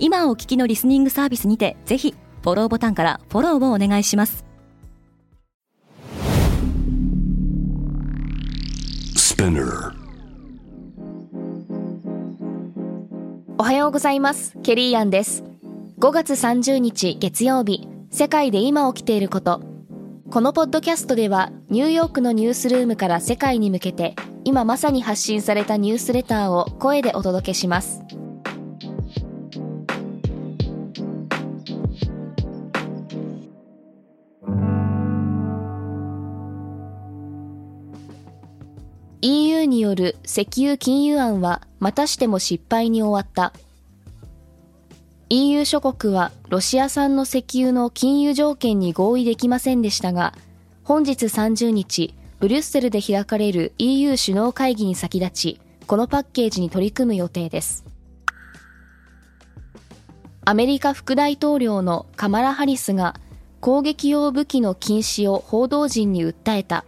今お聞きのリスニングサービスにてぜひフォローボタンからフォローをお願いします。おはようございます。ケリーアンです。5月30日月曜日世界で今起きていること。このポッドキャストではニューヨークのニュースルームから世界に向けて今まさに発信されたニュースレターを声でお届けします EU による石油禁輸案はまたしても失敗に終わった。EU 諸国はロシア産の石油の禁輸条件に合意できませんでしたが本日30日ブリュッセルで開かれる EU 首脳会議に先立ちこのパッケージに取り組む予定です。アメリカ副大統領のカマラ・ハリスが攻撃用武器の禁止を報道陣に訴えた。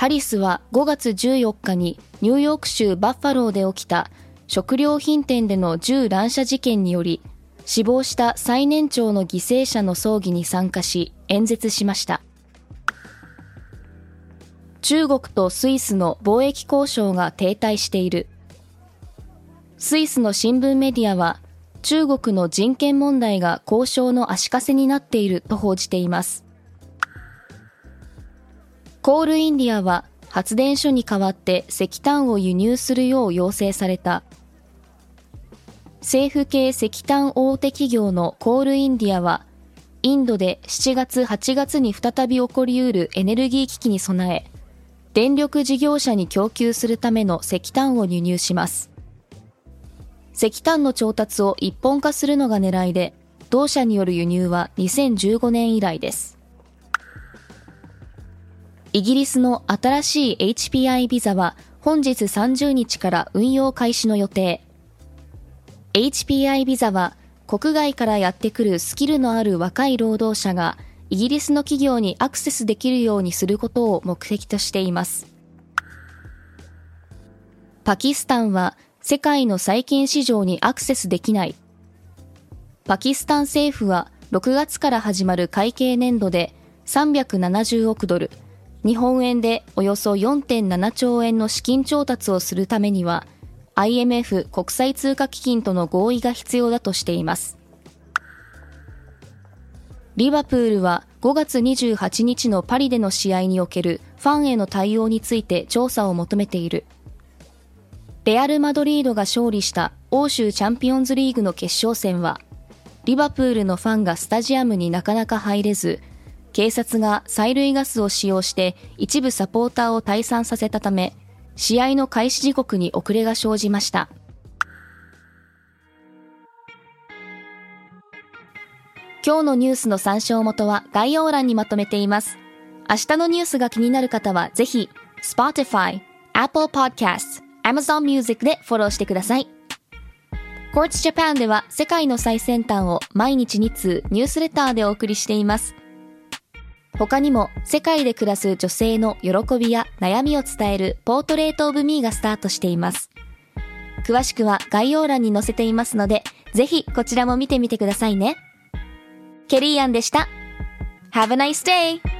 ハリスは5月14日にニューヨーク州バッファローで起きた食料品店での銃乱射事件により死亡した最年長の犠牲者の葬儀に参加し演説しました。中国とスイスの貿易交渉が停滞している。スイスの新聞メディアは中国の人権問題が交渉の足かせになっていると報じています。コールインディアは発電所に代わって石炭を輸入するよう要請された。政府系石炭大手企業のコールインディアは、インドで7月8月に再び起こりうるエネルギー危機に備え、電力事業者に供給するための石炭を輸入します。石炭の調達を一本化するのが狙いで、同社による輸入は2015年以来です。イギリスの新しい HPI ビザは本日30日から運用開始の予定。HPI ビザは国外からやってくるスキルのある若い労働者がイギリスの企業にアクセスできるようにすることを目的としています。パキスタンは世界の債券市場にアクセスできない。パキスタン政府は6月から始まる会計年度で370億ドル、日本円でおよそ4.7兆円の資金調達をするためには IMF 国際通貨基金との合意が必要だとしています。リバプールは5月28日のパリでの試合におけるファンへの対応について調査を求めている。レアル・マドリードが勝利した欧州チャンピオンズリーグの決勝戦は、リバプールのファンがスタジアムになかなか入れず、警察が催涙ガスを使用して一部サポーターを退散させたため、試合の開始時刻に遅れが生じました。今日のニュースの参照元は概要欄にまとめています。明日のニュースが気になる方はぜひ、Spotify、Apple Podcasts、Amazon Music でフォローしてください。Quartz Japan では世界の最先端を毎日2通ニュースレターでお送りしています。他にも世界で暮らす女性の喜びや悩みを伝えるポートレートオブミーがスタートしています。詳しくは概要欄に載せていますので、ぜひこちらも見てみてくださいね。ケリーアンでした。Have a nice day!